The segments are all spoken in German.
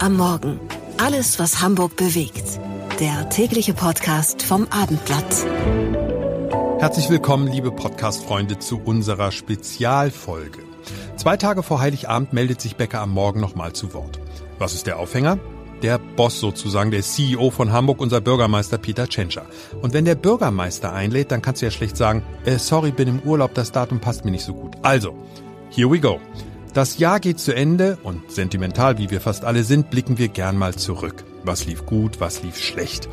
Am Morgen. Alles, was Hamburg bewegt. Der tägliche Podcast vom Abendblatt. Herzlich willkommen, liebe Podcast-Freunde, zu unserer Spezialfolge. Zwei Tage vor Heiligabend meldet sich Becker am Morgen nochmal zu Wort. Was ist der Aufhänger? Der Boss sozusagen, der CEO von Hamburg, unser Bürgermeister Peter Tschentscher. Und wenn der Bürgermeister einlädt, dann kannst du ja schlecht sagen, äh, sorry, bin im Urlaub, das Datum passt mir nicht so gut. Also, here we go. Das Jahr geht zu Ende und sentimental wie wir fast alle sind, blicken wir gern mal zurück. Was lief gut, was lief schlecht.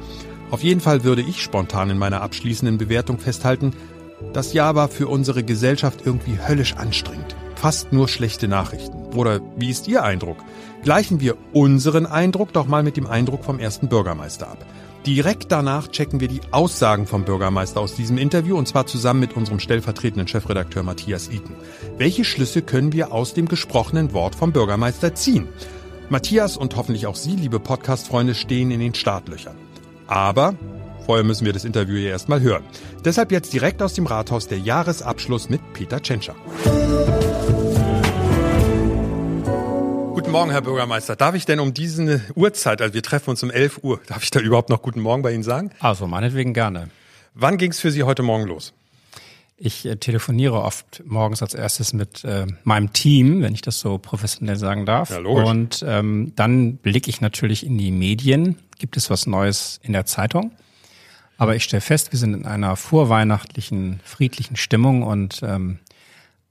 Auf jeden Fall würde ich spontan in meiner abschließenden Bewertung festhalten, das Jahr war für unsere Gesellschaft irgendwie höllisch anstrengend. Fast nur schlechte Nachrichten. Oder wie ist Ihr Eindruck? Gleichen wir unseren Eindruck doch mal mit dem Eindruck vom ersten Bürgermeister ab. Direkt danach checken wir die Aussagen vom Bürgermeister aus diesem Interview und zwar zusammen mit unserem stellvertretenden Chefredakteur Matthias Iken. Welche Schlüsse können wir aus dem gesprochenen Wort vom Bürgermeister ziehen? Matthias und hoffentlich auch Sie, liebe Podcast-Freunde, stehen in den Startlöchern. Aber vorher müssen wir das Interview ja erstmal hören. Deshalb jetzt direkt aus dem Rathaus der Jahresabschluss mit Peter Tschentscher. Guten Morgen, Herr Bürgermeister. Darf ich denn um diese Uhrzeit, also wir treffen uns um 11 Uhr, darf ich da überhaupt noch Guten Morgen bei Ihnen sagen? Also meinetwegen gerne. Wann ging es für Sie heute Morgen los? Ich äh, telefoniere oft morgens als erstes mit äh, meinem Team, wenn ich das so professionell sagen darf. Ja, logisch. Und ähm, dann blicke ich natürlich in die Medien. Gibt es was Neues in der Zeitung? Aber ich stelle fest, wir sind in einer vorweihnachtlichen, friedlichen Stimmung und ähm,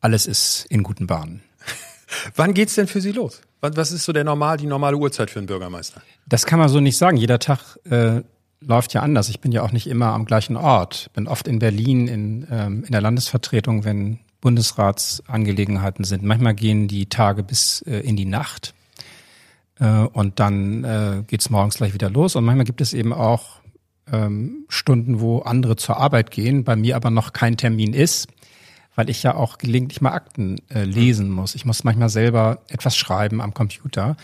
alles ist in guten Bahnen. Wann geht's denn für Sie los? Was ist so der normal, die normale Uhrzeit für einen Bürgermeister? Das kann man so nicht sagen. Jeder Tag äh, läuft ja anders. Ich bin ja auch nicht immer am gleichen Ort. Bin oft in Berlin in, ähm, in der Landesvertretung, wenn Bundesratsangelegenheiten sind. Manchmal gehen die Tage bis äh, in die Nacht. Äh, und dann äh, geht's morgens gleich wieder los. Und manchmal gibt es eben auch ähm, Stunden, wo andere zur Arbeit gehen, bei mir aber noch kein Termin ist, weil ich ja auch gelegentlich mal Akten äh, lesen muss. Ich muss manchmal selber etwas schreiben am Computer.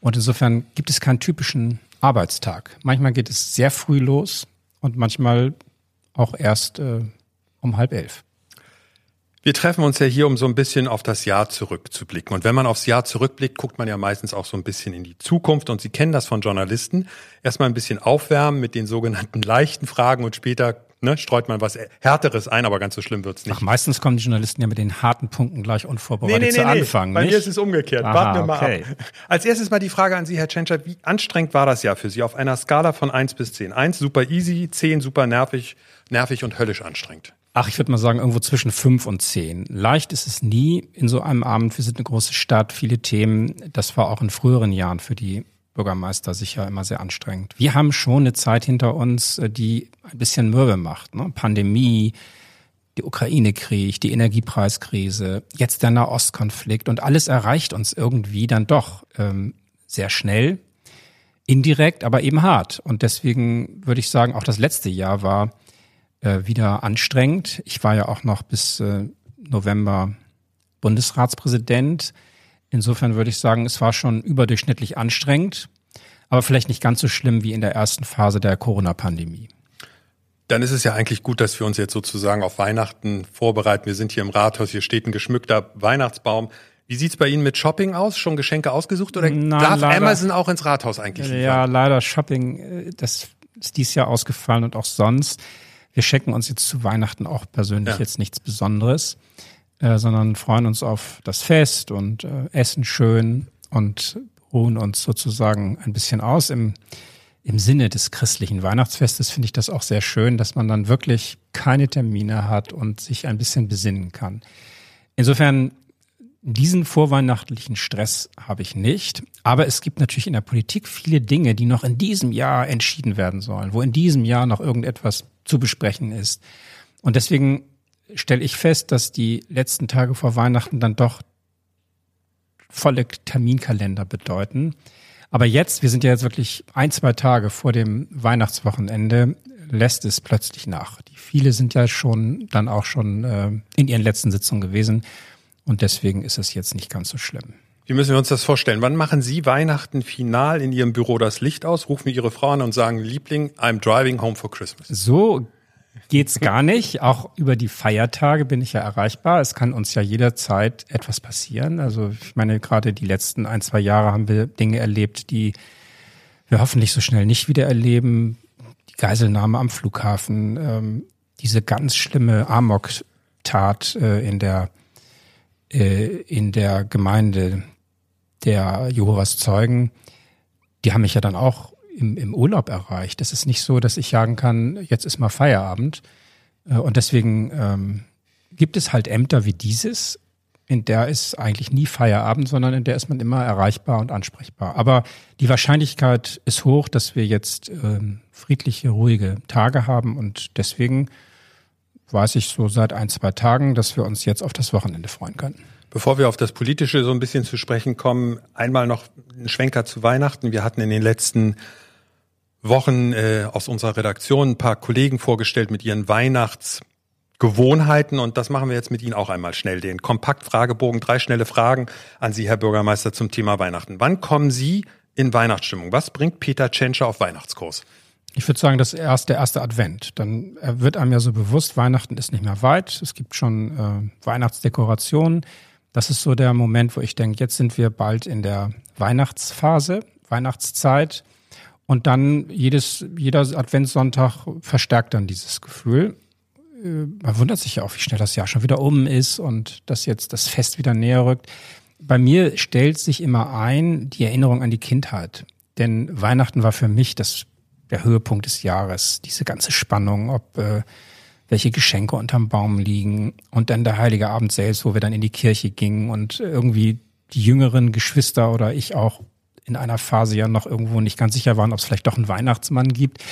Und insofern gibt es keinen typischen Arbeitstag. Manchmal geht es sehr früh los und manchmal auch erst äh, um halb elf. Wir treffen uns ja hier, um so ein bisschen auf das Jahr zurückzublicken. Und wenn man aufs Jahr zurückblickt, guckt man ja meistens auch so ein bisschen in die Zukunft. Und Sie kennen das von Journalisten. Erstmal ein bisschen aufwärmen mit den sogenannten leichten Fragen und später ne, streut man was Härteres ein, aber ganz so schlimm wird's nicht. Ach, meistens kommen die Journalisten ja mit den harten Punkten gleich unvorbereitet zu Anfang. Bei nicht? mir ist es umgekehrt. Aha, Warten wir mal okay. ab. Als erstes mal die Frage an Sie, Herr Tschentscher. Wie anstrengend war das Jahr für Sie auf einer Skala von 1 bis 10? 1 super easy, 10 super nervig, nervig und höllisch anstrengend. Ach, ich würde mal sagen, irgendwo zwischen fünf und zehn. Leicht ist es nie in so einem Abend. Wir sind eine große Stadt, viele Themen. Das war auch in früheren Jahren für die Bürgermeister sicher immer sehr anstrengend. Wir haben schon eine Zeit hinter uns, äh, die ein bisschen mürbe macht. Ne? Pandemie, die Ukraine-Krieg, die Energiepreiskrise, jetzt der Nahostkonflikt und alles erreicht uns irgendwie dann doch ähm, sehr schnell, indirekt, aber eben hart. Und deswegen würde ich sagen, auch das letzte Jahr war äh, wieder anstrengend. Ich war ja auch noch bis äh, November Bundesratspräsident. Insofern würde ich sagen, es war schon überdurchschnittlich anstrengend, aber vielleicht nicht ganz so schlimm wie in der ersten Phase der Corona-Pandemie. Dann ist es ja eigentlich gut, dass wir uns jetzt sozusagen auf Weihnachten vorbereiten. Wir sind hier im Rathaus, hier steht ein geschmückter Weihnachtsbaum. Wie sieht's bei Ihnen mit Shopping aus? Schon Geschenke ausgesucht oder Nein, darf leider. Amazon auch ins Rathaus eigentlich liefern? Ja, leider Shopping, äh, das ist dieses Jahr ausgefallen und auch sonst. Wir schenken uns jetzt zu Weihnachten auch persönlich Ja. jetzt nichts Besonderes, äh, sondern freuen uns auf das Fest und äh, essen schön und ruhen uns sozusagen ein bisschen aus. Im, im Sinne des christlichen Weihnachtsfestes finde ich das auch sehr schön, dass man dann wirklich keine Termine hat und sich ein bisschen besinnen kann. Insofern diesen vorweihnachtlichen Stress habe ich nicht. Aber es gibt natürlich in der Politik viele Dinge, die noch in diesem Jahr entschieden werden sollen, wo in diesem Jahr noch irgendetwas zu besprechen ist. Und deswegen stelle ich fest, dass die letzten Tage vor Weihnachten dann doch volle Terminkalender bedeuten. Aber jetzt, wir sind ja jetzt wirklich ein, zwei Tage vor dem Weihnachtswochenende, lässt es plötzlich nach. Die viele sind ja schon dann auch schon äh, in ihren letzten Sitzungen gewesen. Und deswegen ist es jetzt nicht ganz so schlimm. Wie müssen wir uns das vorstellen? Wann machen Sie Weihnachten final in Ihrem Büro das Licht aus, rufen Ihre Frau an und sagen, Liebling, I'm driving home for Christmas? So geht's gar nicht. Auch über die Feiertage bin ich ja erreichbar. Es kann uns ja jederzeit etwas passieren. Also ich meine, gerade die letzten ein, zwei Jahre haben wir Dinge erlebt, die wir hoffentlich so schnell nicht wieder erleben. Die Geiselnahme am Flughafen, ähm, diese ganz schlimme Amok-Tat äh, in der äh, in der Gemeinde der Jehovas Zeugen, die haben mich ja dann auch im, im Urlaub erreicht. Es ist nicht so, dass ich sagen kann, jetzt ist mal Feierabend. Äh, und deswegen ähm, gibt es halt Ämter wie dieses, in der ist eigentlich nie Feierabend, sondern in der ist man immer erreichbar und ansprechbar. Aber die Wahrscheinlichkeit ist hoch, dass wir jetzt ähm, friedliche, ruhige Tage haben und deswegen weiß ich so seit ein, zwei Tagen, dass wir uns jetzt auf das Wochenende freuen können. Bevor wir auf das Politische so ein bisschen zu sprechen kommen, einmal noch ein Schwenker zu Weihnachten. Wir hatten in den letzten Wochen äh, aus unserer Redaktion ein paar Kollegen vorgestellt mit ihren Weihnachtsgewohnheiten und das machen wir jetzt mit Ihnen auch einmal schnell. Den Kompaktfragebogen, drei schnelle Fragen an Sie, Herr Bürgermeister, zum Thema Weihnachten. Wann kommen Sie in Weihnachtsstimmung? Was bringt Peter Tschentscher auf Weihnachtskurs? Ich würde sagen, das ist erst der erste Advent. Dann äh, wird einem ja so bewusst, Weihnachten ist nicht mehr weit. Es gibt schon äh, Weihnachtsdekorationen. Das ist so der Moment, wo ich denke, jetzt sind wir bald in der Weihnachtsphase, Weihnachtszeit. Und dann jedes, jeder Adventssonntag verstärkt dann dieses Gefühl. Äh, man wundert sich ja auch, wie schnell das Jahr schon wieder um ist und dass jetzt das Fest wieder näher rückt. Bei mir stellt sich immer ein die Erinnerung an die Kindheit. Denn Weihnachten war für mich das, der Höhepunkt des Jahres. Diese ganze Spannung, ob äh, welche Geschenke unterm Baum liegen und dann der Heilige Abend selbst, wo wir dann in die Kirche gingen und irgendwie die jüngeren Geschwister oder ich auch in einer Phase ja noch irgendwo nicht ganz sicher waren, ob es vielleicht doch einen Weihnachtsmann gibt.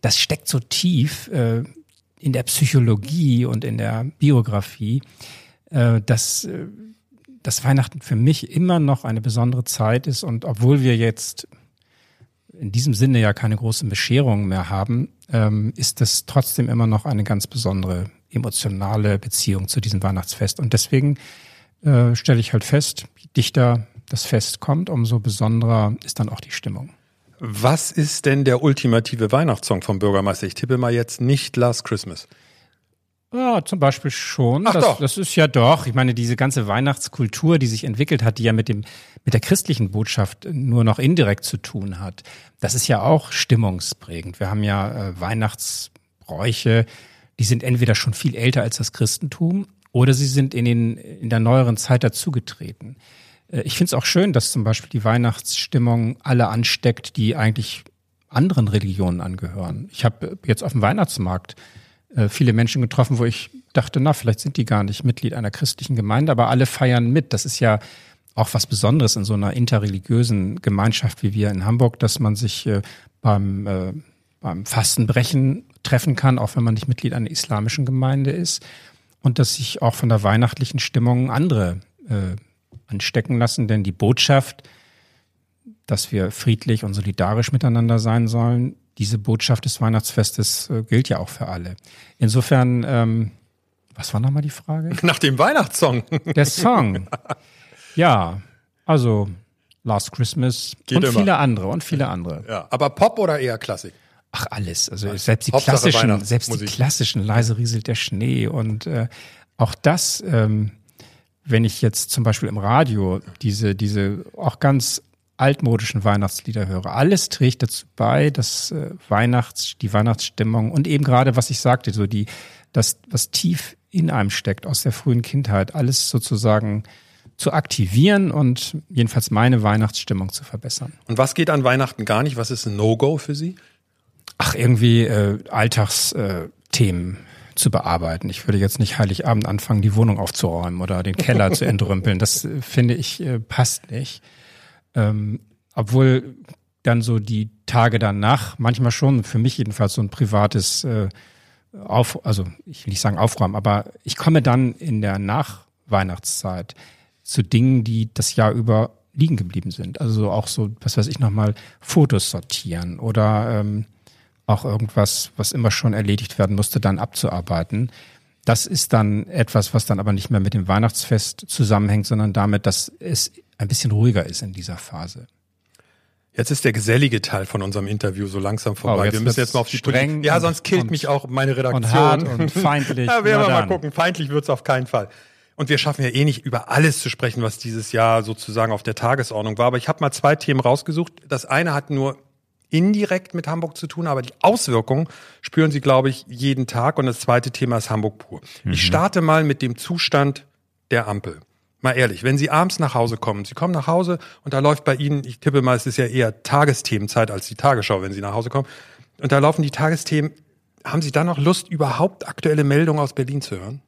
Das steckt so tief äh, in der Psychologie und in der Biografie, äh, dass, äh, dass Weihnachten für mich immer noch eine besondere Zeit ist. Und obwohl wir jetzt in diesem Sinne ja keine großen Bescherungen mehr haben, ähm, ist das trotzdem immer noch eine ganz besondere emotionale Beziehung zu diesem Weihnachtsfest. Und deswegen äh, stelle ich halt fest, dichter das Fest kommt, umso besonderer ist dann auch die Stimmung. Was ist denn der ultimative Weihnachtssong vom Bürgermeister? Ich tippe mal jetzt nicht Last Christmas. Ja, zum Beispiel schon. Ach das, doch. das ist ja doch. Ich meine, diese ganze Weihnachtskultur, die sich entwickelt hat, die ja mit dem mit der christlichen Botschaft nur noch indirekt zu tun hat, das ist ja auch stimmungsprägend. Wir haben ja äh, Weihnachtsbräuche, die sind entweder schon viel älter als das Christentum oder sie sind in den in der neueren Zeit dazugetreten. Äh, ich finde es auch schön, dass zum Beispiel die Weihnachtsstimmung alle ansteckt, die eigentlich anderen Religionen angehören. Ich habe jetzt auf dem Weihnachtsmarkt äh, viele Menschen getroffen, wo ich dachte, na, vielleicht sind die gar nicht Mitglied einer christlichen Gemeinde, aber alle feiern mit. Das ist ja auch was Besonderes in so einer interreligiösen Gemeinschaft wie wir in Hamburg, dass man sich äh, beim, äh, beim Fastenbrechen treffen kann, auch wenn man nicht Mitglied einer islamischen Gemeinde ist. Und dass sich auch von der weihnachtlichen Stimmung andere äh, anstecken lassen, denn die Botschaft, dass wir friedlich und solidarisch miteinander sein sollen, diese Botschaft des Weihnachtsfestes äh, gilt ja auch für alle. Insofern, ähm, was war nochmal die Frage? Nach dem Weihnachtssong. Der Song. Ja, also Last Christmas Geht und immer. viele andere und viele andere. Ja, aber Pop oder eher Klassik? Ach alles, also selbst die Hauptsache klassischen, selbst die klassischen leise rieselt der Schnee und äh, auch das, ähm, wenn ich jetzt zum Beispiel im Radio diese diese auch ganz altmodischen Weihnachtslieder höre, alles trägt dazu bei, dass äh, Weihnachts die Weihnachtsstimmung und eben gerade was ich sagte, so die das was tief in einem steckt aus der frühen Kindheit, alles sozusagen zu aktivieren und jedenfalls meine Weihnachtsstimmung zu verbessern. Und was geht an Weihnachten gar nicht? Was ist ein No-Go für Sie? Ach, irgendwie äh, Alltagsthemen äh, zu bearbeiten. Ich würde jetzt nicht Heiligabend anfangen, die Wohnung aufzuräumen oder den Keller zu entrümpeln. Das äh, finde ich äh, passt nicht. Ähm, obwohl dann so die Tage danach manchmal schon für mich jedenfalls so ein privates äh, auf, also ich will nicht sagen aufräumen, aber ich komme dann in der Nachweihnachtszeit zu Dingen, die das Jahr über liegen geblieben sind. Also auch so, was weiß ich nochmal, Fotos sortieren oder ähm, auch irgendwas, was immer schon erledigt werden musste, dann abzuarbeiten. Das ist dann etwas, was dann aber nicht mehr mit dem Weihnachtsfest zusammenhängt, sondern damit, dass es ein bisschen ruhiger ist in dieser Phase. Jetzt ist der gesellige Teil von unserem Interview so langsam vorbei. Oh, wir müssen jetzt mal auf die streng Ja, sonst killt und, mich auch meine Redaktion. Und hart und feindlich. ja, werden wir mal gucken. Feindlich wird's auf keinen Fall. Und wir schaffen ja eh nicht über alles zu sprechen, was dieses Jahr sozusagen auf der Tagesordnung war. Aber ich habe mal zwei Themen rausgesucht. Das eine hat nur indirekt mit Hamburg zu tun, aber die Auswirkungen spüren Sie, glaube ich, jeden Tag. Und das zweite Thema ist Hamburg pur. Mhm. Ich starte mal mit dem Zustand der Ampel. Mal ehrlich, wenn Sie abends nach Hause kommen, Sie kommen nach Hause und da läuft bei Ihnen, ich tippe mal, es ist ja eher Tagesthemenzeit als die Tagesschau, wenn Sie nach Hause kommen, und da laufen die Tagesthemen. Haben Sie dann noch Lust, überhaupt aktuelle Meldungen aus Berlin zu hören?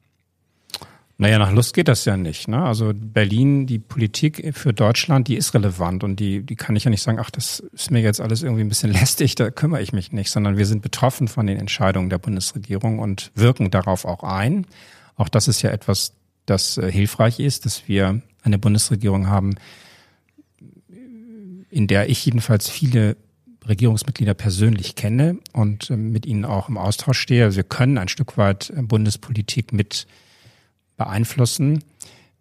Naja, nach Lust geht das ja nicht. Ne? Also Berlin, die Politik für Deutschland, die ist relevant und die, die kann ich ja nicht sagen, ach, das ist mir jetzt alles irgendwie ein bisschen lästig, da kümmere ich mich nicht, sondern wir sind betroffen von den Entscheidungen der Bundesregierung und wirken darauf auch ein. Auch das ist ja etwas, das äh, hilfreich ist, dass wir eine Bundesregierung haben, in der ich jedenfalls viele Regierungsmitglieder persönlich kenne und äh, mit ihnen auch im Austausch stehe. Also wir können ein Stück weit äh, Bundespolitik mit beeinflussen.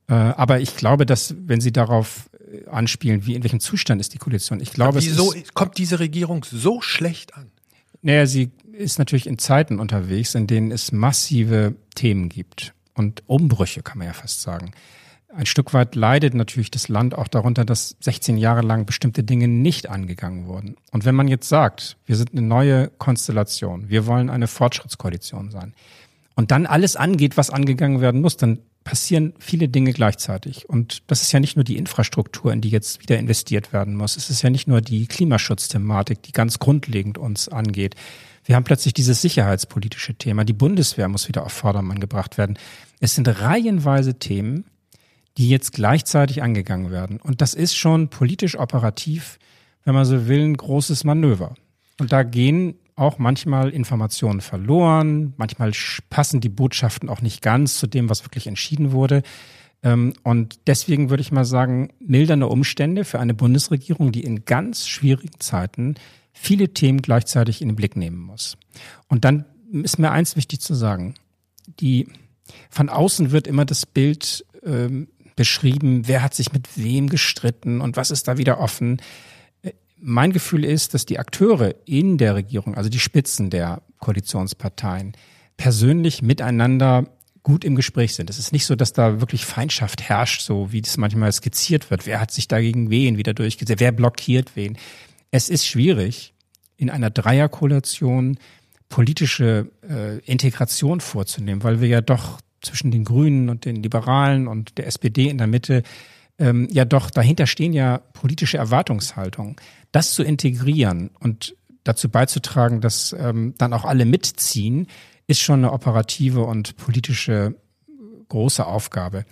Aber ich glaube, dass, wenn Sie darauf anspielen, wie in welchem Zustand ist die Koalition, ich glaube, wieso ist, kommt diese Regierung so schlecht an? Naja, sie ist natürlich in Zeiten unterwegs, in denen es massive Themen gibt und Umbrüche, kann man ja fast sagen. Ein Stück weit leidet natürlich das Land auch darunter, dass 16 Jahre lang bestimmte Dinge nicht angegangen wurden. Und wenn man jetzt sagt, wir sind eine neue Konstellation, wir wollen eine Fortschrittskoalition sein und dann alles angeht, was angegangen werden muss, dann passieren viele Dinge gleichzeitig. Und das ist ja nicht nur die Infrastruktur, in die jetzt wieder investiert werden muss. Es ist ja nicht nur die Klimaschutzthematik, die ganz grundlegend uns angeht. Wir haben plötzlich dieses sicherheitspolitische Thema. Die Bundeswehr muss wieder auf Vordermann gebracht werden. Es sind reihenweise Themen, die jetzt gleichzeitig angegangen werden. Und das ist schon politisch operativ, wenn man so will, ein großes Manöver. Und da gehen auch manchmal Informationen verloren. Manchmal passen die Botschaften auch nicht ganz zu dem, was wirklich entschieden wurde. Ähm, und deswegen würde ich mal sagen, mildernde Umstände für eine Bundesregierung, die in ganz schwierigen Zeiten viele Themen gleichzeitig in den Blick nehmen muss. Und dann ist mir eins wichtig zu sagen. Die, von außen wird immer das Bild ähm, beschrieben, wer hat sich mit wem gestritten und was ist da wieder offen. Mein Gefühl ist, dass die Akteure in der Regierung, also die Spitzen der Koalitionsparteien, persönlich miteinander gut im Gespräch sind. Es ist nicht so, dass da wirklich Feindschaft herrscht, so wie das manchmal skizziert wird. Wer hat sich dagegen wen wieder durchgesetzt? Wer blockiert wen? Es ist schwierig, in einer Dreierkoalition politische äh, Integration vorzunehmen, weil wir ja doch zwischen den Grünen und den Liberalen und der SPD in der Mitte ähm, ja doch dahinter stehen ja politische Erwartungshaltungen. Das zu integrieren und dazu beizutragen, dass ähm, dann auch alle mitziehen, ist schon eine operative und politische große Aufgabe.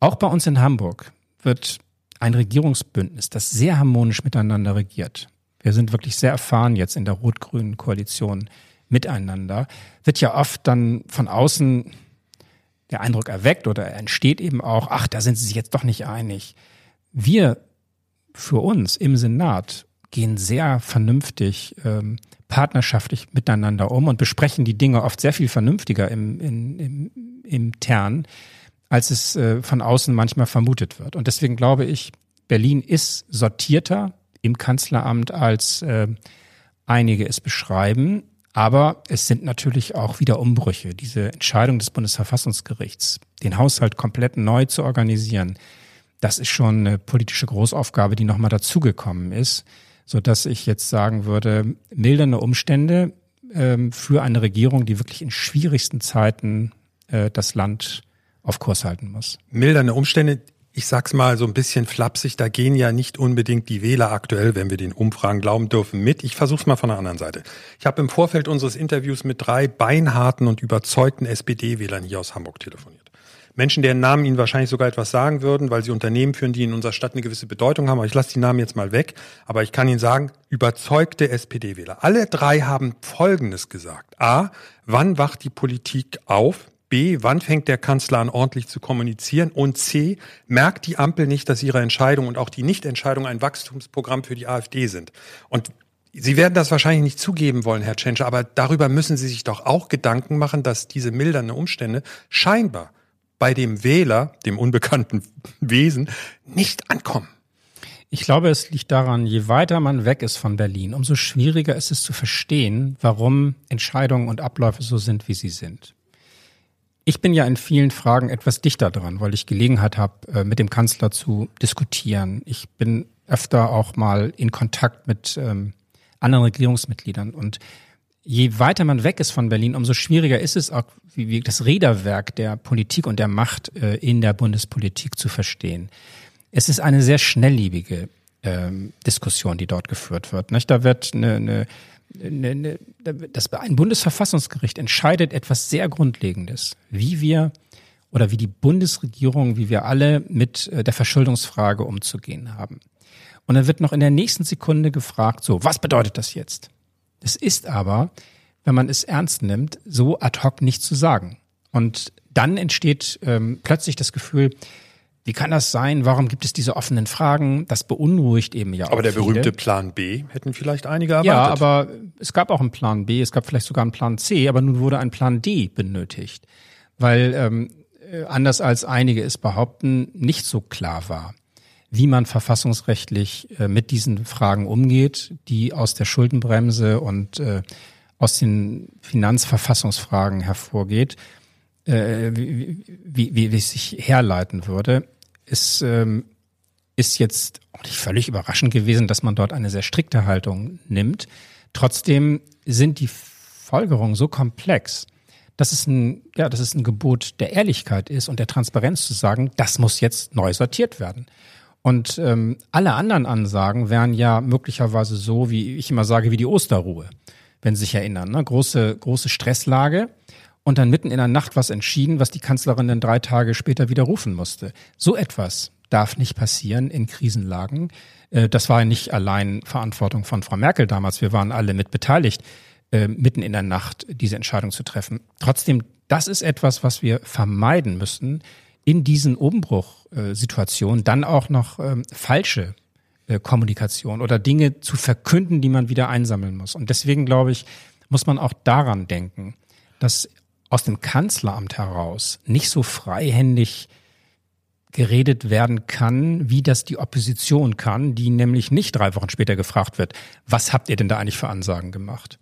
Auch bei uns in Hamburg wird ein Regierungsbündnis, das sehr harmonisch miteinander regiert. Wir sind wirklich sehr erfahren jetzt in der rot-grünen Koalition miteinander. Wird ja oft dann von außen der Eindruck erweckt oder entsteht eben auch, ach, da sind sie sich jetzt doch nicht einig. Wir für uns im Senat gehen sehr vernünftig, ähm, partnerschaftlich miteinander um und besprechen die Dinge oft sehr viel vernünftiger im, im, im, im Tern, als es äh, von außen manchmal vermutet wird. Und deswegen glaube ich, Berlin ist sortierter im Kanzleramt, als äh, einige es beschreiben. Aber es sind natürlich auch wieder Umbrüche. Diese Entscheidung des Bundesverfassungsgerichts, den Haushalt komplett neu zu organisieren, das ist schon eine politische Großaufgabe, die nochmal dazugekommen ist, so dass ich jetzt sagen würde, mildernde Umstände ähm, für eine Regierung, die wirklich in schwierigsten Zeiten äh, das Land auf Kurs halten muss. Mildernde Umstände, ich sag's mal so ein bisschen flapsig, da gehen ja nicht unbedingt die Wähler aktuell, wenn wir den Umfragen glauben dürfen, mit. Ich versuch's mal von der anderen Seite. Ich habe im Vorfeld unseres Interviews mit drei beinharten und überzeugten SPD-Wählern hier aus Hamburg telefoniert. Menschen, deren Namen Ihnen wahrscheinlich sogar etwas sagen würden, weil sie Unternehmen führen, die in unserer Stadt eine gewisse Bedeutung haben. Aber ich lasse die Namen jetzt mal weg. Aber ich kann Ihnen sagen, überzeugte SPD-Wähler. Alle drei haben Folgendes gesagt. A, wann wacht die Politik auf? B, wann fängt der Kanzler an, ordentlich zu kommunizieren? Und C, merkt die Ampel nicht, dass ihre Entscheidung und auch die Nichtentscheidung ein Wachstumsprogramm für die AfD sind? Und Sie werden das wahrscheinlich nicht zugeben wollen, Herr Tschentscher, aber darüber müssen Sie sich doch auch Gedanken machen, dass diese mildernden Umstände scheinbar bei dem Wähler, dem unbekannten Wesen, nicht ankommen. Ich glaube, es liegt daran, je weiter man weg ist von Berlin, umso schwieriger ist es zu verstehen, warum Entscheidungen und Abläufe so sind, wie sie sind. Ich bin ja in vielen Fragen etwas dichter dran, weil ich Gelegenheit habe, äh, mit dem Kanzler zu diskutieren. Ich bin öfter auch mal in Kontakt mit ähm, anderen Regierungsmitgliedern. Und je weiter man weg ist von Berlin, umso schwieriger ist es auch, wie, wie das Räderwerk der Politik und der Macht äh, in der Bundespolitik zu verstehen. Es ist eine sehr schnelllebige ähm, Diskussion, die dort geführt wird. Nicht? Da wird eine, eine, eine, eine, das ein Bundesverfassungsgericht entscheidet etwas sehr Grundlegendes, wie wir oder wie die Bundesregierung, wie wir alle mit äh, der Verschuldungsfrage umzugehen haben. Und dann wird noch in der nächsten Sekunde gefragt, so, was bedeutet das jetzt? Es ist aber, wenn man es ernst nimmt, so ad hoc nicht zu sagen. Und dann entsteht ähm, plötzlich das Gefühl, wie kann das sein? Warum gibt es diese offenen Fragen? Das beunruhigt eben ja auch. Aber der viele. berühmte Plan B hätten vielleicht einige erwartet. Ja, aber es gab auch einen Plan B, es gab vielleicht sogar einen Plan C, aber nun wurde ein Plan D benötigt, weil ähm, äh, anders als einige es behaupten, nicht so klar war, wie man verfassungsrechtlich äh, mit diesen Fragen umgeht, die aus der Schuldenbremse und äh, aus den Finanzverfassungsfragen hervorgeht, äh, wie, wie, wie, es sich herleiten würde ist, ähm, ist jetzt auch nicht völlig überraschend gewesen, dass man dort eine sehr strikte Haltung nimmt. Trotzdem sind die Folgerungen so komplex, dass es ein, ja, dass es ein Gebot der Ehrlichkeit ist und der Transparenz zu sagen, das muss jetzt neu sortiert werden. Und ähm, alle anderen Ansagen wären ja möglicherweise so, wie ich immer sage, wie die Osterruhe, wenn Sie sich erinnern. Ne? Große, große Stresslage und dann mitten in der Nacht was entschieden, was die Kanzlerin dann drei Tage später widerrufen musste. So etwas darf nicht passieren in Krisenlagen. Äh, das war ja nicht allein Verantwortung von Frau Merkel damals. Wir waren alle mit beteiligt, äh, mitten in der Nacht diese Entscheidung zu treffen. Trotzdem, das ist etwas, was wir vermeiden müssen, in diesen Umbruchsituationen dann auch noch ähm, falsche äh, Kommunikation oder Dinge zu verkünden, die man wieder einsammeln muss. Und deswegen glaube ich, muss man auch daran denken, dass aus dem Kanzleramt heraus nicht so freihändig geredet werden kann, wie das die Opposition kann, die nämlich nicht drei Wochen später gefragt wird, was habt ihr denn da eigentlich für Ansagen gemacht?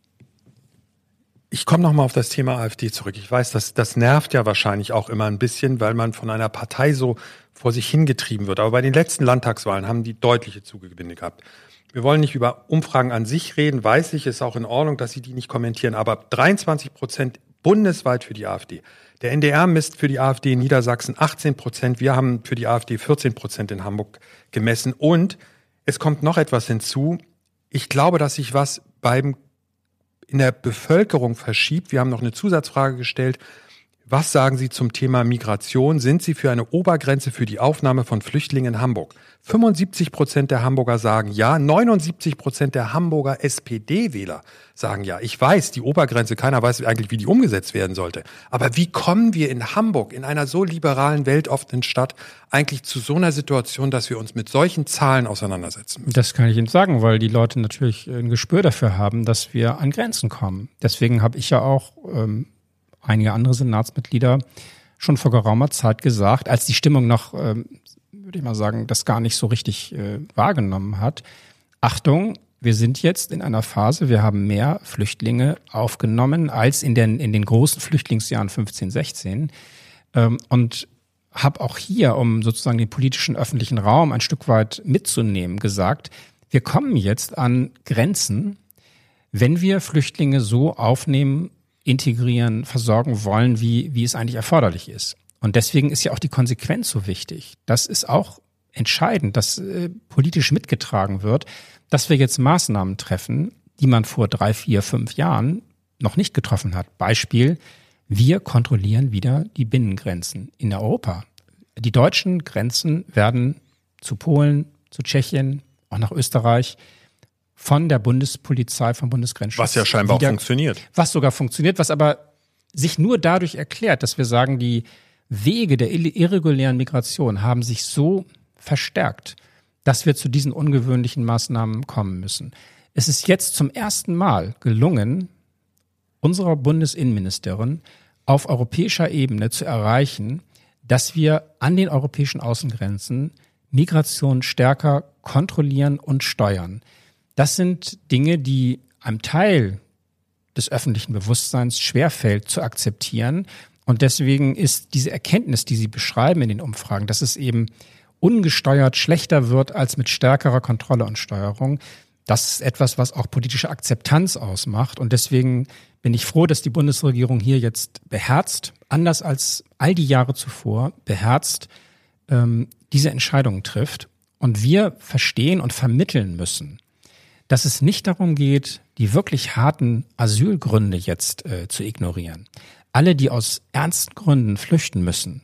Ich komme nochmal auf das Thema AfD zurück. Ich weiß, das, das nervt ja wahrscheinlich auch immer ein bisschen, weil man von einer Partei so vor sich hingetrieben wird. Aber bei den letzten Landtagswahlen haben die deutliche Zugewinne gehabt. Wir wollen nicht über Umfragen an sich reden, weiß ich, ist auch in Ordnung, dass Sie die nicht kommentieren, aber 23 Prozent bundesweit für die AfD. Der NDR misst für die AfD in Niedersachsen 18 Prozent. Wir haben für die AfD 14 Prozent in Hamburg gemessen. Und es kommt noch etwas hinzu. Ich glaube, dass sich was beim in der Bevölkerung verschiebt. Wir haben noch eine Zusatzfrage gestellt. Was sagen Sie zum Thema Migration? Sind Sie für eine Obergrenze für die Aufnahme von Flüchtlingen in Hamburg? 75 Prozent der Hamburger sagen ja, 79 Prozent der Hamburger SPD-Wähler sagen ja. Ich weiß, die Obergrenze, keiner weiß eigentlich, wie die umgesetzt werden sollte. Aber wie kommen wir in Hamburg, in einer so liberalen, weltoffenen Stadt, eigentlich zu so einer Situation, dass wir uns mit solchen Zahlen auseinandersetzen müssen? Das kann ich Ihnen sagen, weil die Leute natürlich ein Gespür dafür haben, dass wir an Grenzen kommen. Deswegen habe ich ja auch ähm, einige andere Senatsmitglieder schon vor geraumer Zeit gesagt, als die Stimmung noch ähm, würde ich mal sagen, das gar nicht so richtig äh, wahrgenommen hat. Achtung, wir sind jetzt in einer Phase, wir haben mehr Flüchtlinge aufgenommen als in den, in den großen Flüchtlingsjahren 15, 16. Ähm, und habe auch hier, um sozusagen den politischen öffentlichen Raum ein Stück weit mitzunehmen, gesagt, wir kommen jetzt an Grenzen, wenn wir Flüchtlinge so aufnehmen, integrieren, versorgen wollen, wie, wie es eigentlich erforderlich ist. Und deswegen ist ja auch die Konsequenz so wichtig. Das ist auch entscheidend, dass äh, politisch mitgetragen wird, dass wir jetzt Maßnahmen treffen, die man vor drei, vier, fünf Jahren noch nicht getroffen hat. Beispiel, wir kontrollieren wieder die Binnengrenzen in Europa. Die deutschen Grenzen werden zu Polen, zu Tschechien, auch nach Österreich von der Bundespolizei, vom Bundesgrenzschutz. Was ja scheinbar wieder, auch funktioniert. Was sogar funktioniert, was aber sich nur dadurch erklärt, dass wir sagen, die Wege der irregulären Migration haben sich so verstärkt, dass wir zu diesen ungewöhnlichen Maßnahmen kommen müssen. Es ist jetzt zum ersten Mal gelungen, unserer Bundesinnenministerin auf europäischer Ebene zu erreichen, dass wir an den europäischen Außengrenzen Migration stärker kontrollieren und steuern. Das sind Dinge, die einem Teil des öffentlichen Bewusstseins schwerfällt zu akzeptieren. Und deswegen ist diese Erkenntnis, die Sie beschreiben in den Umfragen, dass es eben ungesteuert schlechter wird als mit stärkerer Kontrolle und Steuerung, das ist etwas, was auch politische Akzeptanz ausmacht. Und deswegen bin ich froh, dass die Bundesregierung hier jetzt beherzt, anders als all die Jahre zuvor, beherzt ähm, diese Entscheidungen trifft. Und wir verstehen und vermitteln müssen, dass es nicht darum geht, die wirklich harten Asylgründe jetzt äh, zu ignorieren. Alle, die aus ernsten Gründen flüchten müssen,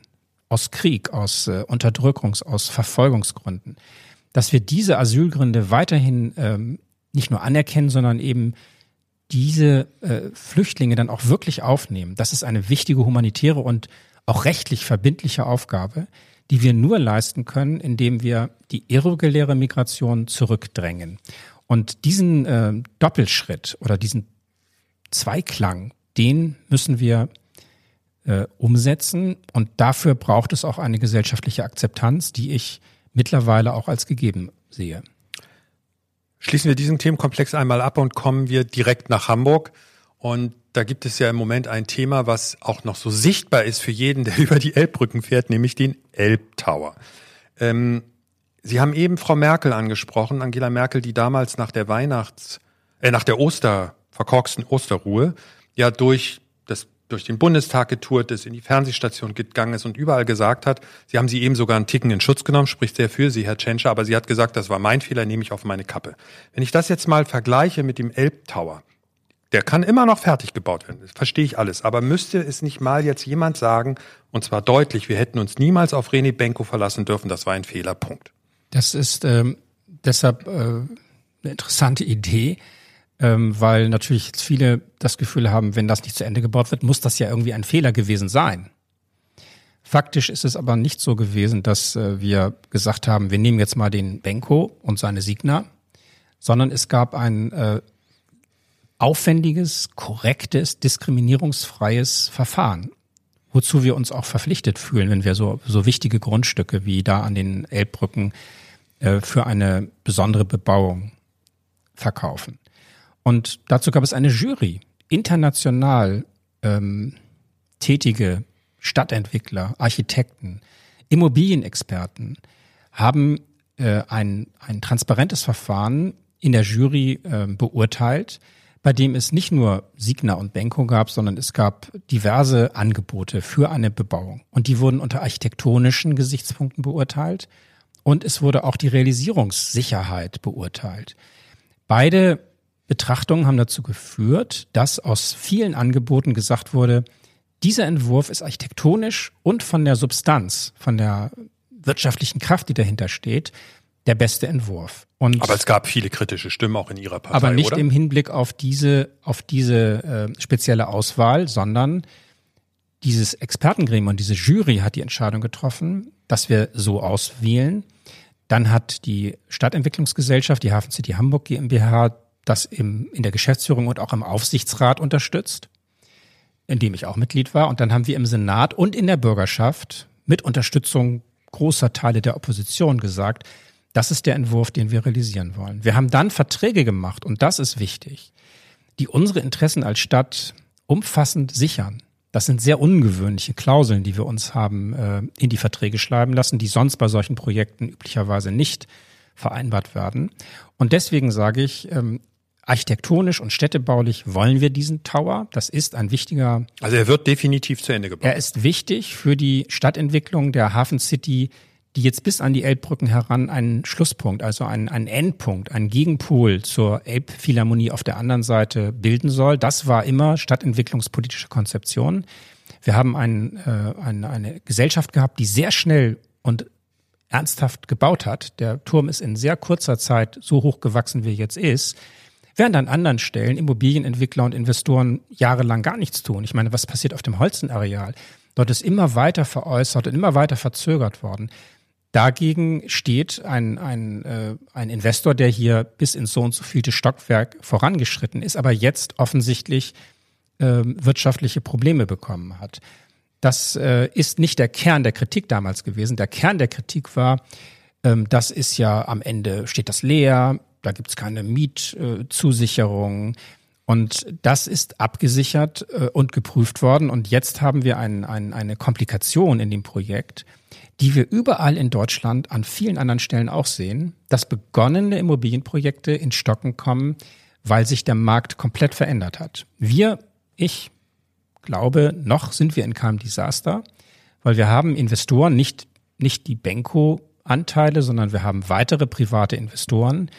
aus Krieg, aus äh, Unterdrückungs-, aus Verfolgungsgründen, dass wir diese Asylgründe weiterhin ähm, nicht nur anerkennen, sondern eben diese äh, Flüchtlinge dann auch wirklich aufnehmen. Das ist eine wichtige humanitäre und auch rechtlich verbindliche Aufgabe, die wir nur leisten können, indem wir die irreguläre Migration zurückdrängen. Und diesen äh, Doppelschritt oder diesen Zweiklang, den müssen wir äh, umsetzen. Und dafür braucht es auch eine gesellschaftliche Akzeptanz, die ich mittlerweile auch als gegeben sehe. Schließen wir diesen Themenkomplex einmal ab und kommen wir direkt nach Hamburg. Und da gibt es ja im Moment ein Thema, was auch noch so sichtbar ist für jeden, der über die Elbbrücken fährt, nämlich den Elbtower. Ähm, Sie haben eben Frau Merkel angesprochen, Angela Merkel, die damals nach der Weihnachts-, äh, nach der Oster, verkorksten Osterruhe, ja durch das durch den Bundestag getourt ist, in die Fernsehstation gegangen ist und überall gesagt hat, Sie haben sie eben sogar einen Ticken in Schutz genommen, spricht sehr für Sie, Herr Tschentscher, aber sie hat gesagt, das war mein Fehler, nehme ich auf meine Kappe. Wenn ich das jetzt mal vergleiche mit dem Elbtower, der kann immer noch fertig gebaut werden, das verstehe ich alles, aber müsste es nicht mal jetzt jemand sagen, und zwar deutlich, wir hätten uns niemals auf René Benko verlassen dürfen, das war ein Fehler, Punkt. Das ist ähm, deshalb äh, eine interessante Idee ähm, weil natürlich jetzt viele das Gefühl haben, wenn das nicht zu Ende gebaut wird, muss das ja irgendwie ein Fehler gewesen sein. Faktisch ist es aber nicht so gewesen, dass äh, wir gesagt haben, wir nehmen jetzt mal den Benko und seine Signa, sondern es gab ein äh, aufwendiges, korrektes, diskriminierungsfreies Verfahren, wozu wir uns auch verpflichtet fühlen, wenn wir so, so wichtige Grundstücke wie da an den Elbbrücken äh, für eine besondere Bebauung verkaufen. Und dazu gab es eine Jury, international ähm, tätige Stadtentwickler, Architekten, Immobilienexperten haben äh, ein, ein transparentes Verfahren in der Jury äh, beurteilt, bei dem es nicht nur Signa und Benko gab, sondern es gab diverse Angebote für eine Bebauung. Und die wurden unter architektonischen Gesichtspunkten beurteilt und es wurde auch die Realisierungssicherheit beurteilt. Beide Betrachtungen haben dazu geführt, dass aus vielen Angeboten gesagt wurde, dieser Entwurf ist architektonisch und von der Substanz, von der wirtschaftlichen Kraft, die dahinter steht, der beste Entwurf. Und aber es gab viele kritische Stimmen auch in Ihrer Partei, aber nicht oder? im Hinblick auf diese auf diese äh, spezielle Auswahl, sondern dieses Expertengremium und diese Jury hat die Entscheidung getroffen, dass wir so auswählen. Dann hat die Stadtentwicklungsgesellschaft, die Hafen City Hamburg GmbH, das im, in der Geschäftsführung und auch im Aufsichtsrat unterstützt, in dem ich auch Mitglied war. Und dann haben wir im Senat und in der Bürgerschaft mit Unterstützung großer Teile der Opposition gesagt, das ist der Entwurf, den wir realisieren wollen. Wir haben dann Verträge gemacht, und das ist wichtig, die unsere Interessen als Stadt umfassend sichern. Das sind sehr ungewöhnliche Klauseln, die wir uns haben äh, in die Verträge schreiben lassen, die sonst bei solchen Projekten üblicherweise nicht vereinbart werden. Und deswegen sage ich, ähm, Architektonisch und städtebaulich wollen wir diesen Tower. Das ist ein wichtiger. Also er wird definitiv zu Ende gebaut. Er ist wichtig für die Stadtentwicklung der Hafen City, die jetzt bis an die Elbbrücken heran einen Schlusspunkt, also einen, einen Endpunkt, einen Gegenpol zur Elbphilharmonie auf der anderen Seite bilden soll. Das war immer stadtentwicklungspolitische Konzeption. Wir haben ein, äh, eine, eine Gesellschaft gehabt, die sehr schnell und ernsthaft gebaut hat. Der Turm ist in sehr kurzer Zeit so hoch gewachsen, wie er jetzt ist. Während an anderen Stellen Immobilienentwickler und Investoren jahrelang gar nichts tun. Ich meine, was passiert auf dem Holzenareal? Dort ist immer weiter veräußert und immer weiter verzögert worden. Dagegen steht ein, ein, äh, ein Investor, der hier bis ins so und so vielte Stockwerk vorangeschritten ist, aber jetzt offensichtlich äh, wirtschaftliche Probleme bekommen hat. Das äh, ist nicht der Kern der Kritik damals gewesen. Der Kern der Kritik war, Ähm, das ist ja am Ende steht das leer, da gibt's keine Mietzusicherung. Und das ist abgesichert äh, und geprüft worden. Und jetzt haben wir ein, ein, eine Komplikation in dem Projekt, die wir überall in Deutschland an vielen anderen Stellen auch sehen, dass begonnene Immobilienprojekte in Stocken kommen, weil sich der Markt komplett verändert hat. Wir, ich glaube, noch sind wir in keinem Desaster, weil wir haben Investoren, nicht, nicht die Benko-Anteile, sondern wir haben weitere private Investoren,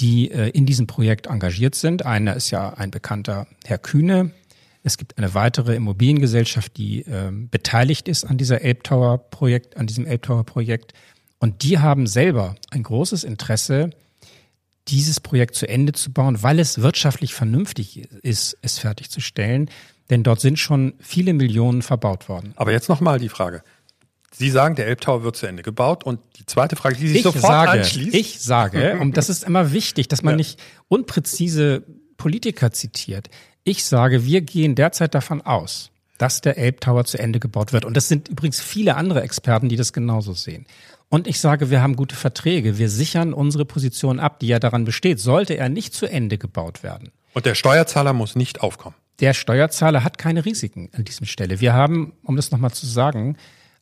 die äh, in diesem Projekt engagiert sind. Einer ist ja ein bekannter Herr Kühne. Es gibt eine weitere Immobiliengesellschaft, die äh, beteiligt ist an dieser Elbtower Projekt, an diesem Elbtower Projekt. Und die haben selber ein großes Interesse, dieses Projekt zu Ende zu bauen, weil es wirtschaftlich vernünftig ist, es fertigzustellen. Denn dort sind schon viele Millionen verbaut worden. Aber jetzt nochmal die Frage. Sie sagen, der Elbtower wird zu Ende gebaut. Und die zweite Frage, die sich ich sofort sage, anschließt. Ich sage, und das ist immer wichtig, dass man ja. nicht unpräzise Politiker zitiert. Ich sage, wir gehen derzeit davon aus, dass der Elbtower zu Ende gebaut wird. Und das sind übrigens viele andere Experten, die das genauso sehen. Und ich sage, wir haben gute Verträge. Wir sichern unsere Position ab, die ja daran besteht, sollte er nicht zu Ende gebaut werden. Und der Steuerzahler muss nicht aufkommen. Der Steuerzahler hat keine Risiken an diesem Stelle. Wir haben, um das nochmal zu sagen,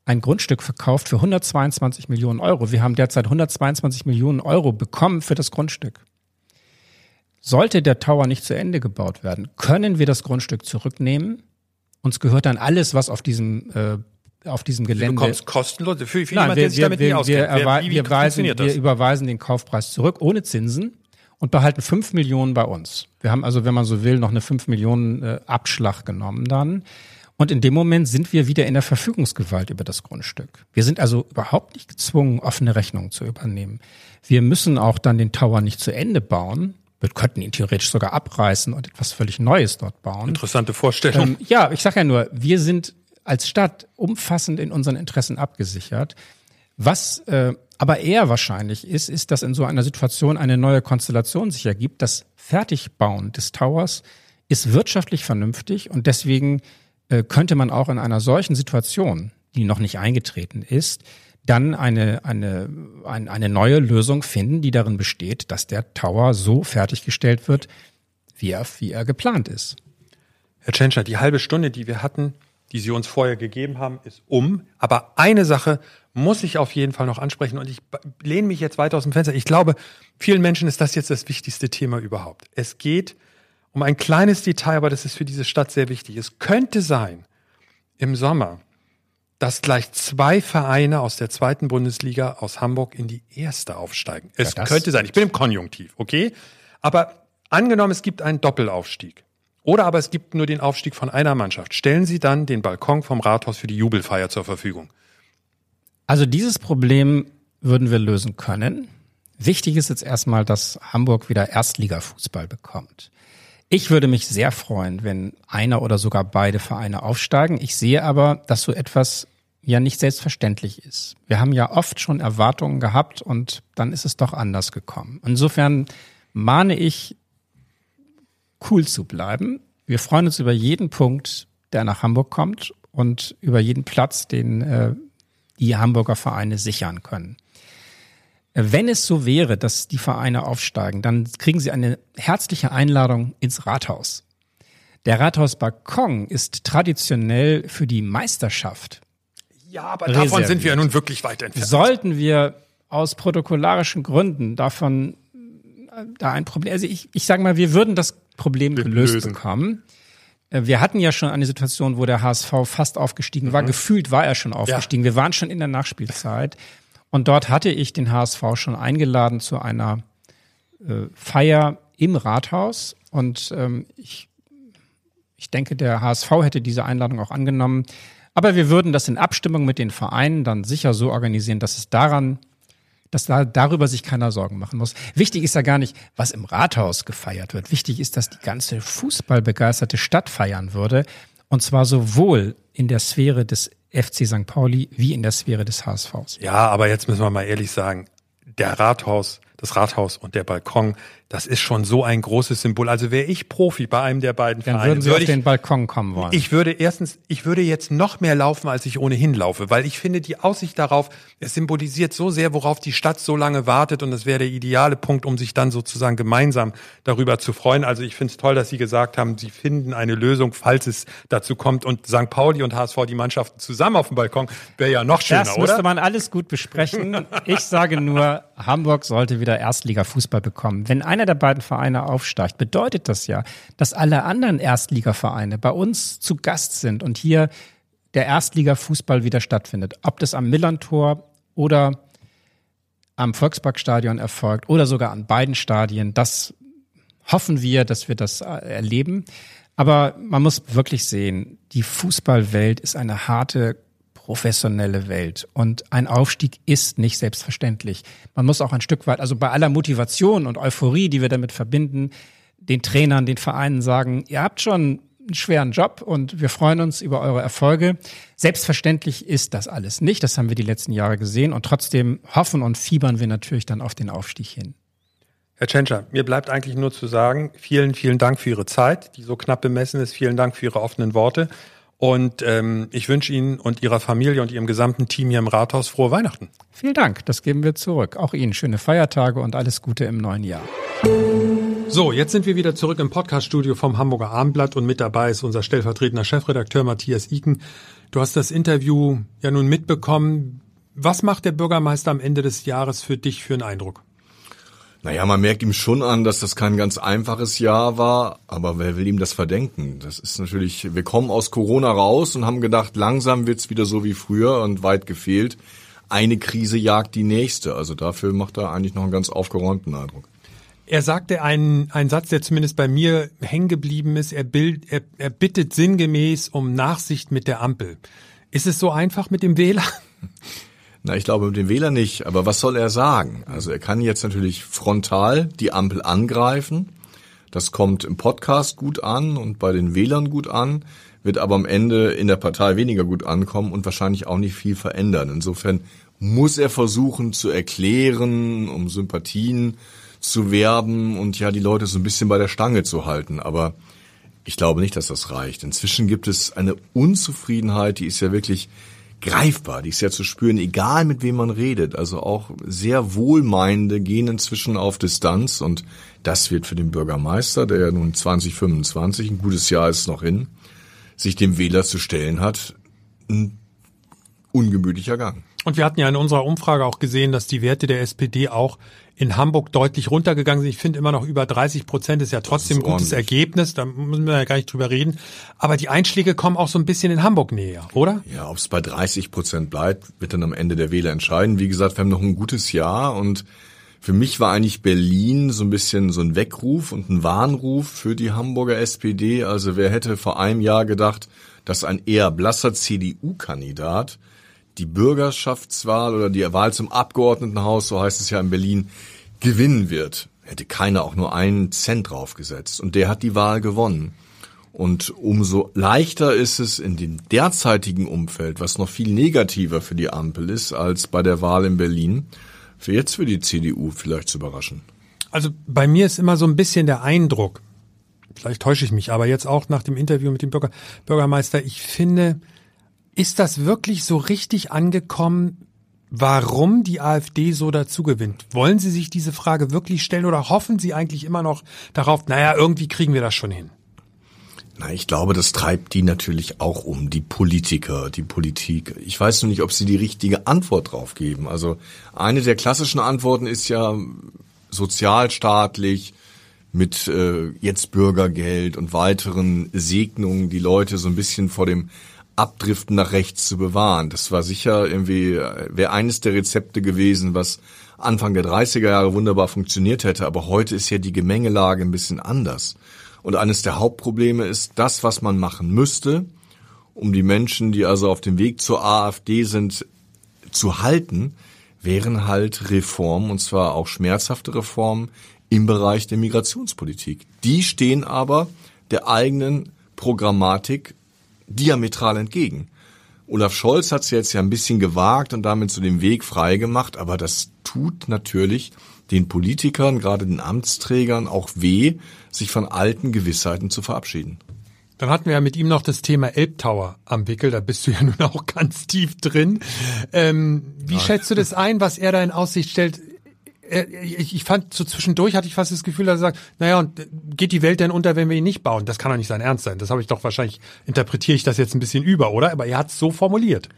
ein Grundstück verkauft für 122 Millionen Euro. Wir haben derzeit 122 Millionen Euro bekommen für das Grundstück. Sollte der Tower nicht zu Ende gebaut werden, können wir das Grundstück zurücknehmen. Uns gehört dann alles, was auf diesem äh, auf diesem Gelände. Du bekommst kostenlos für, für Nein, jemand, wir, der sich damit wir, nicht auskennt. Wir, Wer, wie, wie wir, weisen, wir überweisen den Kaufpreis zurück ohne Zinsen und behalten fünf Millionen bei uns. Wir haben also, wenn man so will, noch eine fünf Millionen äh, Abschlag genommen dann. Und in dem Moment sind wir wieder in der Verfügungsgewalt über das Grundstück. Wir sind also überhaupt nicht gezwungen, offene Rechnungen zu übernehmen. Wir müssen auch dann den Tower nicht zu Ende bauen. Wir könnten ihn theoretisch sogar abreißen und etwas völlig Neues dort bauen. Interessante Vorstellung. Ähm, ja, ich sage ja nur, wir sind als Stadt umfassend in unseren Interessen abgesichert. Was äh, aber eher wahrscheinlich ist, ist, dass in so einer Situation eine neue Konstellation sich ergibt. Das Fertigbauen des Towers ist wirtschaftlich vernünftig und deswegen äh, könnte man auch in einer solchen Situation, die noch nicht eingetreten ist, dann eine, eine, eine, eine neue Lösung finden, die darin besteht, dass der Tower so fertiggestellt wird, wie er, wie er geplant ist. Herr Tschentscher, die halbe Stunde, die wir hatten, die Sie uns vorher gegeben haben, ist um. Aber eine Sache muss ich auf jeden Fall noch ansprechen und ich lehne mich jetzt weiter aus dem Fenster. Ich glaube, vielen Menschen ist das jetzt das wichtigste Thema überhaupt. Es geht um ein kleines Detail, aber das ist für diese Stadt sehr wichtig. Es könnte sein, im Sommer, dass gleich zwei Vereine aus der zweiten Bundesliga aus Hamburg in die erste aufsteigen. Es ja, könnte sein. Ich bin im Konjunktiv, okay? Aber angenommen, es gibt einen Doppelaufstieg. Oder aber es gibt nur den Aufstieg von einer Mannschaft. Stellen Sie dann den Balkon vom Rathaus für die Jubelfeier zur Verfügung. Also dieses Problem würden wir lösen können. Wichtig ist jetzt erstmal, dass Hamburg wieder Erstligafußball bekommt. Ich würde mich sehr freuen, wenn einer oder sogar beide Vereine aufsteigen. Ich sehe aber, dass so etwas ja nicht selbstverständlich ist. Wir haben ja oft schon Erwartungen gehabt und dann ist es doch anders gekommen. Insofern mahne ich, cool zu bleiben. Wir freuen uns über jeden Punkt, der nach Hamburg kommt und über jeden Platz, den äh, die Hamburger Vereine sichern können. Wenn es so wäre, dass die Vereine aufsteigen, dann kriegen sie eine herzliche Einladung ins Rathaus. Der Rathausbalkon ist traditionell für die Meisterschaft. Ja, aber davon reserviert. sind wir ja nun wirklich weit entfernt. Sollten wir aus protokollarischen Gründen davon äh, da ein Problem, also ich, ich sage mal, wir würden das Problem wir gelöst lösen. bekommen. Äh, wir hatten ja schon eine Situation, wo der HSV fast aufgestiegen war. Mhm. Gefühlt war er schon aufgestiegen. Ja. Wir waren schon in der Nachspielzeit. Und dort hatte ich den HSV schon eingeladen zu einer äh, Feier im Rathaus. Und ähm, ich, ich denke, der HSV hätte diese Einladung auch angenommen. Aber wir würden das in Abstimmung mit den Vereinen dann sicher so organisieren, dass es daran, dass da darüber sich keiner Sorgen machen muss. Wichtig ist ja gar nicht, was im Rathaus gefeiert wird. Wichtig ist, dass die ganze fußballbegeisterte Stadt feiern würde. Und zwar sowohl in der Sphäre des FC St. Pauli wie in der Sphäre des HSVs. Ja, aber jetzt müssen wir mal ehrlich sagen, der Rathaus, das Rathaus und der Balkon, das ist schon so ein großes Symbol. Also wäre ich Profi bei einem der beiden Dann Vereine, würden Sie würde auf ich, den Balkon kommen wollen. ich würde erstens, ich würde jetzt noch mehr laufen, als ich ohnehin laufe, weil ich finde, die Aussicht darauf, es symbolisiert so sehr, worauf die Stadt so lange wartet und das wäre der ideale Punkt, um sich dann sozusagen gemeinsam darüber zu freuen. Also ich finde es toll, dass Sie gesagt haben, Sie finden eine Lösung, falls es dazu kommt und St. Pauli und HSV die Mannschaften zusammen auf dem Balkon wäre ja noch schöner, das oder? müsste man alles gut besprechen. Ich sage nur, Hamburg sollte wieder Erstliga-Fußball bekommen. Wenn einer der beiden Vereine aufsteigt, bedeutet das ja, dass alle anderen Erstligavereine bei uns zu Gast sind und hier der Erstliga-Fußball wieder stattfindet. Ob das am Millantor oder am Volksparkstadion erfolgt oder sogar an beiden Stadien, das hoffen wir, dass wir das äh, erleben. Aber man muss wirklich sehen, die Fußballwelt ist eine harte, professionelle Welt und ein Aufstieg ist nicht selbstverständlich. Man muss auch ein Stück weit, also bei aller Motivation und Euphorie, die wir damit verbinden, den Trainern, den Vereinen sagen, ihr habt schon einen schweren Job und wir freuen uns über eure Erfolge. Selbstverständlich ist das alles nicht, das haben wir die letzten Jahre gesehen und trotzdem hoffen und fiebern wir natürlich dann auf den Aufstieg hin. Herr Tschentscher, mir bleibt eigentlich nur zu sagen, vielen, vielen Dank für Ihre Zeit, die so knapp bemessen ist. Vielen Dank für Ihre offenen Worte. Und ähm, ich wünsche Ihnen und Ihrer Familie und Ihrem gesamten Team hier im Rathaus frohe Weihnachten. Vielen Dank, das geben wir zurück. Auch Ihnen schöne Feiertage und alles Gute im neuen Jahr. So, jetzt sind wir wieder zurück im Podcaststudio vom Hamburger Abendblatt und mit dabei ist unser stellvertretender Chefredakteur Matthias Iken. Du hast das Interview ja nun mitbekommen. Was macht der Bürgermeister am Ende des Jahres für dich für einen Eindruck? Naja, man merkt ihm schon an, dass das kein ganz einfaches Jahr war, aber wer will ihm das verdenken? Das ist natürlich, wir kommen aus Corona raus und haben gedacht, langsam wird's wieder so wie früher und weit gefehlt. Eine Krise jagt die nächste. Also dafür macht er eigentlich noch einen ganz aufgeräumten Eindruck. Er sagte einen, einen Satz, der zumindest bei mir hängen geblieben ist. Er, bild, er, er bittet sinngemäß um Nachsicht mit der Ampel. Ist es so einfach mit dem Wähler? Na, ich glaube mit dem Wähler nicht, aber was soll er sagen? Also er kann jetzt natürlich frontal die Ampel angreifen. Das kommt im Podcast gut an und bei den Wählern gut an, wird aber am Ende in der Partei weniger gut ankommen und wahrscheinlich auch nicht viel verändern. Insofern muss er versuchen zu erklären, um Sympathien zu werben und ja die Leute so ein bisschen bei der Stange zu halten. Aber ich glaube nicht, dass das reicht. Inzwischen gibt es eine Unzufriedenheit, die ist ja wirklich greifbar, die ist ja zu spüren, egal mit wem man redet. Also auch sehr wohlmeinende gehen inzwischen auf Distanz und das wird für den Bürgermeister, der ja nun 2025, ein gutes Jahr ist noch hin, sich dem Wähler zu stellen hat, ein ungemütlicher Gang. Und wir hatten ja in unserer Umfrage auch gesehen, dass die Werte der SPD auch in Hamburg deutlich runtergegangen sind. Ich finde immer noch über 30 Prozent ist ja trotzdem ein gutes ordentlich. Ergebnis. Da müssen wir ja gar nicht drüber reden. Aber die Einschläge kommen auch so ein bisschen in Hamburg näher, oder? Ja, ob es bei 30 Prozent bleibt, wird dann am Ende der Wähler entscheiden. Wie gesagt, wir haben noch ein gutes Jahr und für mich war eigentlich Berlin so ein bisschen so ein Weckruf und ein Warnruf für die Hamburger SPD. Also wer hätte vor einem Jahr gedacht, dass ein eher blasser CDU-Kandidat die Bürgerschaftswahl oder die Wahl zum Abgeordnetenhaus, so heißt es ja in Berlin, gewinnen wird. Hätte keiner auch nur einen Cent draufgesetzt. Und der hat die Wahl gewonnen. Und umso leichter ist es in dem derzeitigen Umfeld, was noch viel negativer für die Ampel ist als bei der Wahl in Berlin, für jetzt für die CDU vielleicht zu überraschen. Also bei mir ist immer so ein bisschen der Eindruck, vielleicht täusche ich mich, aber jetzt auch nach dem Interview mit dem Bürger, Bürgermeister, ich finde, ist das wirklich so richtig angekommen, warum die AfD so dazu gewinnt? Wollen Sie sich diese Frage wirklich stellen oder hoffen Sie eigentlich immer noch darauf, naja, irgendwie kriegen wir das schon hin? Na, ich glaube, das treibt die natürlich auch um, die Politiker, die Politik. Ich weiß nur nicht, ob sie die richtige Antwort drauf geben. Also eine der klassischen Antworten ist ja sozialstaatlich mit äh, jetzt Bürgergeld und weiteren Segnungen die Leute so ein bisschen vor dem Abdriften nach rechts zu bewahren. Das war sicher irgendwie, wäre eines der Rezepte gewesen, was Anfang der 30er Jahre wunderbar funktioniert hätte. Aber heute ist ja die Gemengelage ein bisschen anders. Und eines der Hauptprobleme ist das, was man machen müsste, um die Menschen, die also auf dem Weg zur AfD sind, zu halten, wären halt Reformen, und zwar auch schmerzhafte Reformen im Bereich der Migrationspolitik. Die stehen aber der eigenen Programmatik diametral entgegen. Olaf Scholz hat es jetzt ja ein bisschen gewagt und damit so den Weg frei gemacht, aber das tut natürlich den Politikern, gerade den Amtsträgern auch weh, sich von alten Gewissheiten zu verabschieden. Dann hatten wir ja mit ihm noch das Thema Elbtower am Wickel. Da bist du ja nun auch ganz tief drin. Ähm, wie ja. schätzt du das ein, was er da in Aussicht stellt? Ich fand so zwischendurch hatte ich fast das Gefühl, dass er sagt, naja, und geht die Welt denn unter, wenn wir ihn nicht bauen? Das kann doch nicht sein Ernst sein. Das habe ich doch wahrscheinlich, interpretiere ich das jetzt ein bisschen über, oder? Aber er hat es so formuliert.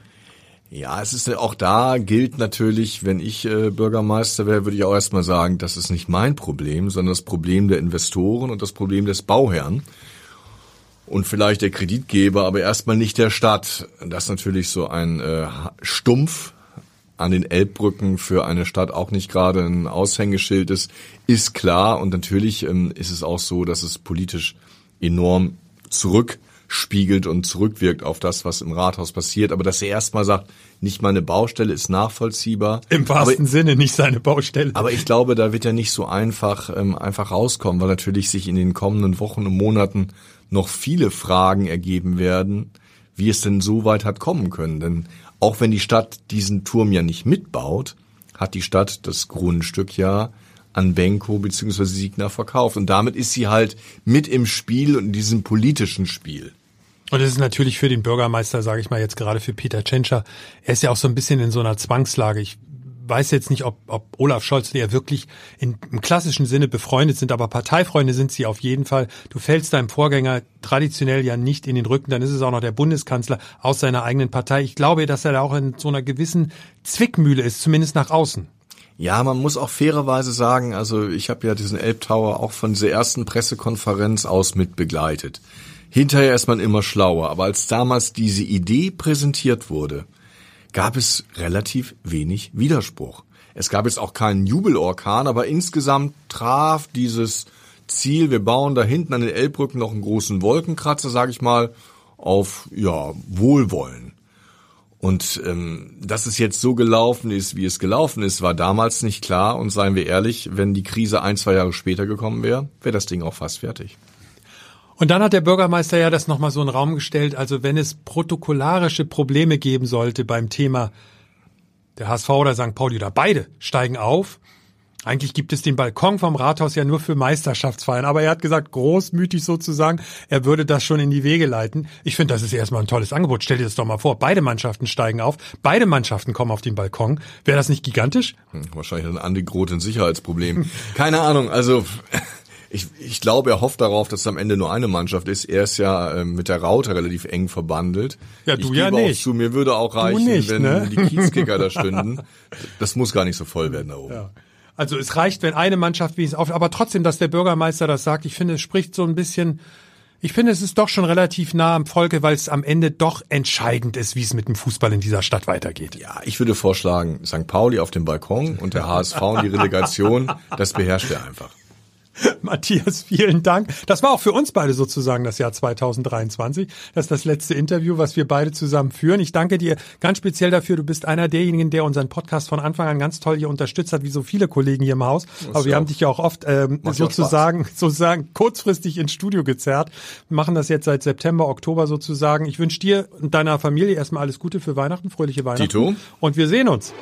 Ja, es ist auch da gilt natürlich, wenn ich äh, Bürgermeister wäre, würde ich auch erstmal sagen, das ist nicht mein Problem, sondern das Problem der Investoren und das Problem des Bauherrn und vielleicht der Kreditgeber, aber erstmal nicht der Stadt. Das ist natürlich so ein äh, Stumpf an den Elbbrücken für eine Stadt auch nicht gerade ein Aushängeschild ist, ist klar. Und natürlich ähm, ist es auch so, dass es politisch enorm zurück spiegelt und zurückwirkt auf das, was im Rathaus passiert. Aber dass er erstmal sagt, nicht meine Baustelle ist nachvollziehbar. Im wahrsten aber, Sinne nicht seine Baustelle. Aber ich glaube, da wird er nicht so einfach, ähm, einfach rauskommen, weil natürlich sich in den kommenden Wochen und Monaten noch viele Fragen ergeben werden, wie es denn so weit hat kommen können. Denn auch wenn die Stadt diesen Turm ja nicht mitbaut, hat die Stadt das Grundstück ja an Benko bzw. Siegner verkauft. Und damit ist sie halt mit im Spiel und in diesem politischen Spiel. Und es ist natürlich für den Bürgermeister, sage ich mal jetzt gerade für Peter Tschentscher, er ist ja auch so ein bisschen in so einer Zwangslage. Ich weiß jetzt nicht, ob, ob Olaf Scholz, der wirklich in, im klassischen Sinne befreundet sind, aber Parteifreunde sind sie auf jeden Fall. Du fällst deinem Vorgänger traditionell ja nicht in den Rücken, dann ist es auch noch der Bundeskanzler aus seiner eigenen Partei. Ich glaube, dass er da auch in so einer gewissen Zwickmühle ist, zumindest nach außen. Ja, man muss auch fairerweise sagen, also ich habe ja diesen Elbtower auch von dieser ersten Pressekonferenz aus mit begleitet. Hinterher ist man immer schlauer, aber als damals diese Idee präsentiert wurde, gab es relativ wenig Widerspruch. Es gab jetzt auch keinen Jubelorkan, aber insgesamt traf dieses Ziel, wir bauen da hinten an den Elbbrücken noch einen großen Wolkenkratzer, sage ich mal, auf ja Wohlwollen. Und ähm, dass es jetzt so gelaufen ist, wie es gelaufen ist, war damals nicht klar. Und seien wir ehrlich, wenn die Krise ein, zwei Jahre später gekommen wäre, wäre das Ding auch fast fertig. Und dann hat der Bürgermeister ja das nochmal so in den Raum gestellt. Also wenn es protokollarische Probleme geben sollte beim Thema der HSV oder St. Pauli oder beide steigen auf. Eigentlich gibt es den Balkon vom Rathaus ja nur für Meisterschaftsfeiern, aber er hat gesagt, großmütig sozusagen, er würde das schon in die Wege leiten. Ich finde, das ist erstmal ein tolles Angebot. Stell dir das doch mal vor, beide Mannschaften steigen auf, beide Mannschaften kommen auf den Balkon. Wäre das nicht gigantisch? Hm, wahrscheinlich ein ein Sicherheitsproblem. Keine Ahnung, also ich, ich glaube, er hofft darauf, dass es am Ende nur eine Mannschaft ist. Er ist ja äh, mit der Raute relativ eng verbandelt. Ja, du ich ja nicht. zu, mir würde auch reichen, nicht, wenn ne? die Kiezkicker da stünden. Das muss gar nicht so voll werden da oben. Ja. Also es reicht, wenn eine Mannschaft wie es auf, aber trotzdem, dass der Bürgermeister das sagt, ich finde, es spricht so ein bisschen, ich finde, es ist doch schon relativ nah am Volke, weil es am Ende doch entscheidend ist, wie es mit dem Fußball in dieser Stadt weitergeht. Ja, ich würde vorschlagen, St. Pauli auf dem Balkon und der HSV und die Relegation, das beherrscht er einfach. Matthias, vielen Dank. Das war auch für uns beide sozusagen das Jahr 2023. Das ist das letzte Interview, was wir beide zusammen führen. Ich danke dir ganz speziell dafür. Du bist einer derjenigen, der unseren Podcast von Anfang an ganz toll hier unterstützt hat, wie so viele Kollegen hier im Haus. Aber wir haben dich ja auch oft ähm, sozusagen, sozusagen kurzfristig ins Studio gezerrt. Wir machen das jetzt seit September, Oktober sozusagen. Ich wünsche dir und deiner Familie erstmal alles Gute für Weihnachten, fröhliche Weihnachten. Tito. Und wir sehen uns.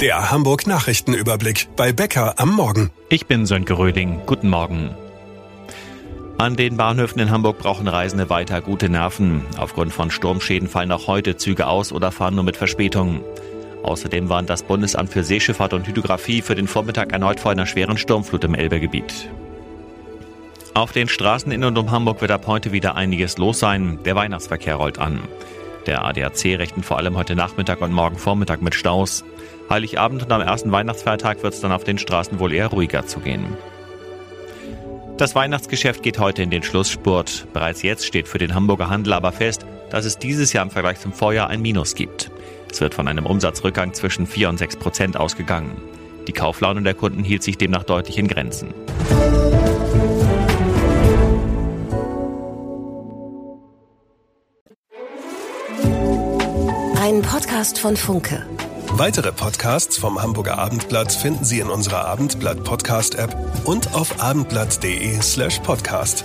Der Hamburg Nachrichtenüberblick bei Bäcker am Morgen. Ich bin Sönke Röding. Guten Morgen. An den Bahnhöfen in Hamburg brauchen Reisende weiter gute Nerven. Aufgrund von Sturmschäden fallen auch heute Züge aus oder fahren nur mit Verspätung. Außerdem warnt das Bundesamt für Seeschifffahrt und Hydrographie für den Vormittag erneut vor einer schweren Sturmflut im Elbegebiet. Auf den Straßen in und um Hamburg wird ab heute wieder einiges los sein. Der Weihnachtsverkehr rollt an. Der ADAC rechnet vor allem heute Nachmittag und morgen Vormittag mit Staus. Heiligabend und am ersten Weihnachtsfeiertag wird es dann auf den Straßen wohl eher ruhiger zugehen. Das Weihnachtsgeschäft geht heute in den Schlussspurt. Bereits jetzt steht für den Hamburger Handel aber fest, dass es dieses Jahr im Vergleich zum Vorjahr ein Minus gibt. Es wird von einem Umsatzrückgang zwischen 4 und 6 Prozent ausgegangen. Die Kauflaune der Kunden hielt sich demnach deutlich in Grenzen. Ein Podcast von Funke. Weitere Podcasts vom Hamburger Abendblatt finden Sie in unserer Abendblatt Podcast App und auf abendblatt.de slash podcast.